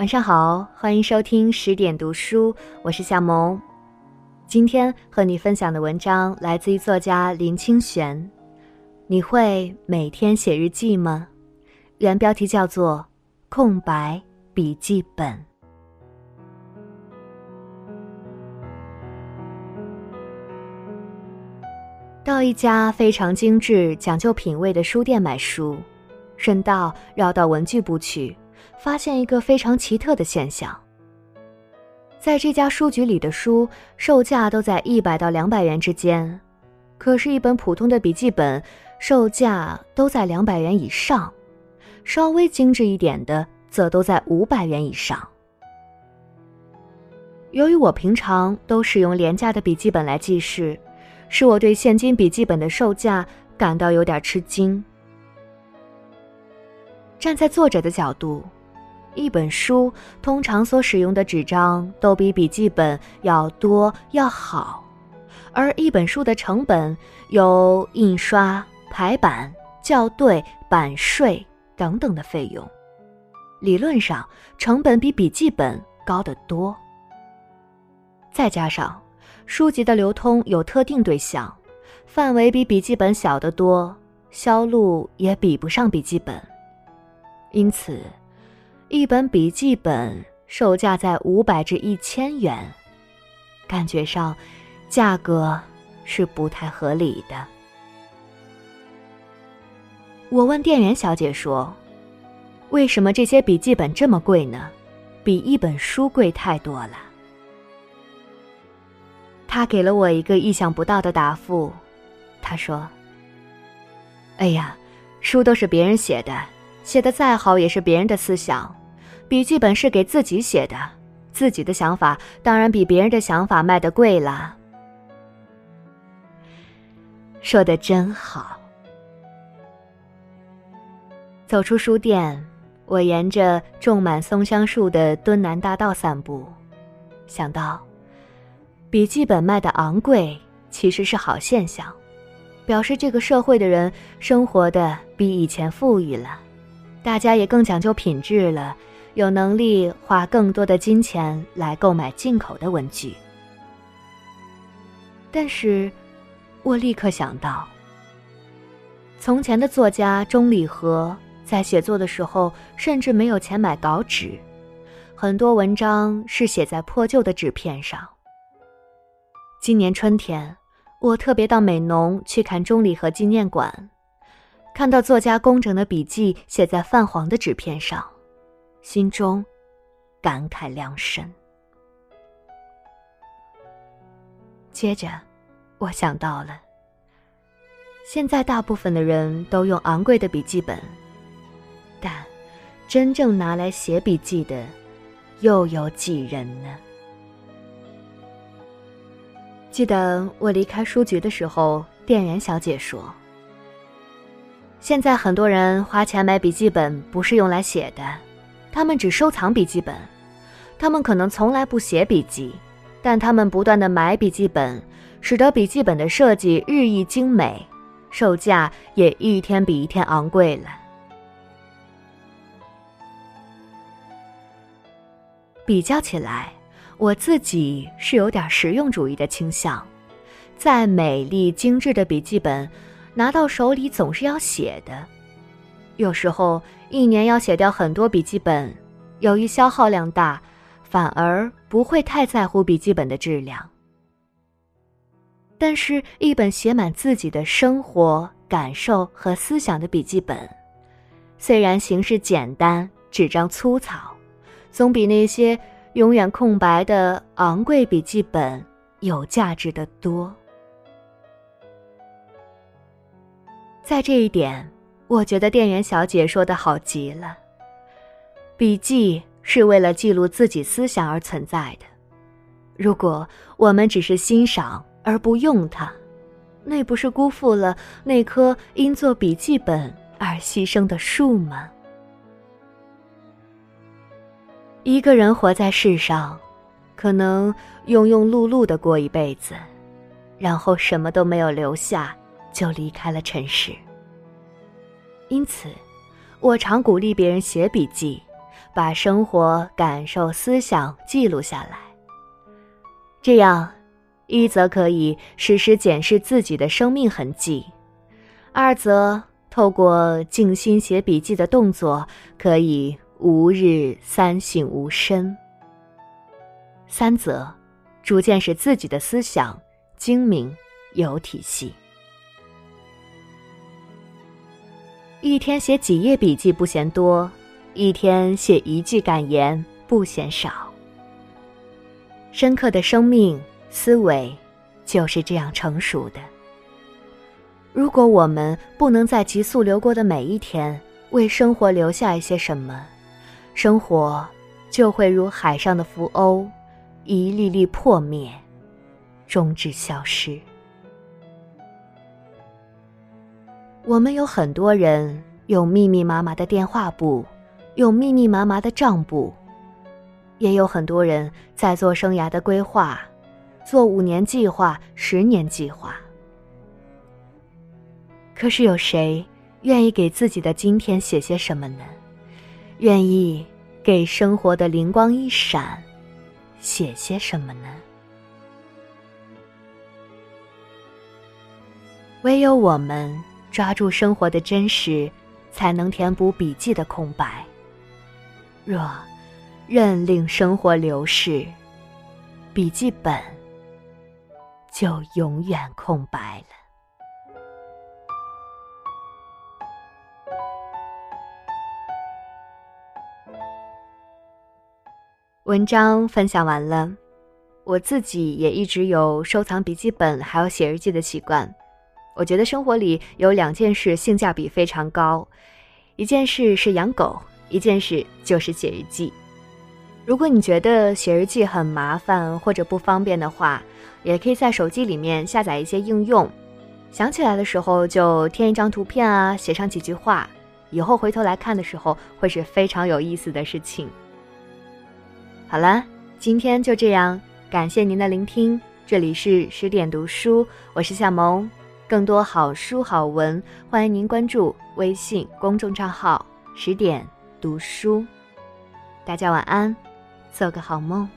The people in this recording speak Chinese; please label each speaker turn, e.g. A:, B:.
A: 晚上好，欢迎收听十点读书，我是夏萌。今天和你分享的文章来自于作家林清玄。你会每天写日记吗？原标题叫做《空白笔记本》。到一家非常精致、讲究品味的书店买书，顺道绕到文具部去。发现一个非常奇特的现象，在这家书局里的书售价都在一百到两百元之间，可是，一本普通的笔记本售价都在两百元以上，稍微精致一点的则都在五百元以上。由于我平常都使用廉价的笔记本来记事，使我对现金笔记本的售价感到有点吃惊。站在作者的角度。一本书通常所使用的纸张都比笔记本要多要好，而一本书的成本有印刷、排版、校对、版税等等的费用，理论上成本比笔记本高得多。再加上书籍的流通有特定对象，范围比笔记本小得多，销路也比不上笔记本，因此。一本笔记本售价在五百至一千元，感觉上价格是不太合理的。我问店员小姐说：“为什么这些笔记本这么贵呢？比一本书贵太多了。”她给了我一个意想不到的答复。她说：“哎呀，书都是别人写的，写的再好也是别人的思想。”笔记本是给自己写的，自己的想法当然比别人的想法卖的贵了。说的真好。走出书店，我沿着种满松香树的敦南大道散步，想到，笔记本卖的昂贵其实是好现象，表示这个社会的人生活的比以前富裕了，大家也更讲究品质了。有能力花更多的金钱来购买进口的文具，但是，我立刻想到，从前的作家钟理和在写作的时候，甚至没有钱买稿纸，很多文章是写在破旧的纸片上。今年春天，我特别到美浓去看钟理和纪念馆，看到作家工整的笔记写在泛黄的纸片上。心中感慨良深。接着，我想到了，现在大部分的人都用昂贵的笔记本，但真正拿来写笔记的，又有几人呢？记得我离开书局的时候，店员小姐说：“现在很多人花钱买笔记本，不是用来写的。”他们只收藏笔记本，他们可能从来不写笔记，但他们不断的买笔记本，使得笔记本的设计日益精美，售价也一天比一天昂贵了。比较起来，我自己是有点实用主义的倾向，再美丽精致的笔记本，拿到手里总是要写的。有时候一年要写掉很多笔记本，由于消耗量大，反而不会太在乎笔记本的质量。但是，一本写满自己的生活感受和思想的笔记本，虽然形式简单、纸张粗糙，总比那些永远空白的昂贵笔记本有价值的多。在这一点。我觉得店员小姐说的好极了。笔记是为了记录自己思想而存在的，如果我们只是欣赏而不用它，那不是辜负了那棵因做笔记本而牺牲的树吗？一个人活在世上，可能庸庸碌碌的过一辈子，然后什么都没有留下，就离开了尘世。因此，我常鼓励别人写笔记，把生活感受、思想记录下来。这样，一则可以时时检视自己的生命痕迹，二则透过静心写笔记的动作，可以吾日三省吾身。三则，逐渐使自己的思想精明有体系。一天写几页笔记不嫌多，一天写一句感言不嫌少。深刻的生命思维就是这样成熟的。如果我们不能在急速流过的每一天为生活留下一些什么，生活就会如海上的浮鸥，一粒粒破灭，终至消失。我们有很多人有密密麻麻的电话簿，有密密麻麻的账簿。也有很多人在做生涯的规划，做五年计划、十年计划。可是有谁愿意给自己的今天写些什么呢？愿意给生活的灵光一闪写些什么呢？唯有我们抓住生活的真实，才能填补笔记的空白。若。任令生活流逝，笔记本就永远空白了。文章分享完了，我自己也一直有收藏笔记本还有写日记的习惯。我觉得生活里有两件事性价比非常高，一件事是养狗，一件事就是写日记。如果你觉得写日记很麻烦或者不方便的话，也可以在手机里面下载一些应用，想起来的时候就添一张图片啊，写上几句话，以后回头来看的时候会是非常有意思的事情。好了，今天就这样，感谢您的聆听，这里是十点读书，我是夏萌，更多好书好文，欢迎您关注微信公众账号十点读书，大家晚安。做个好梦。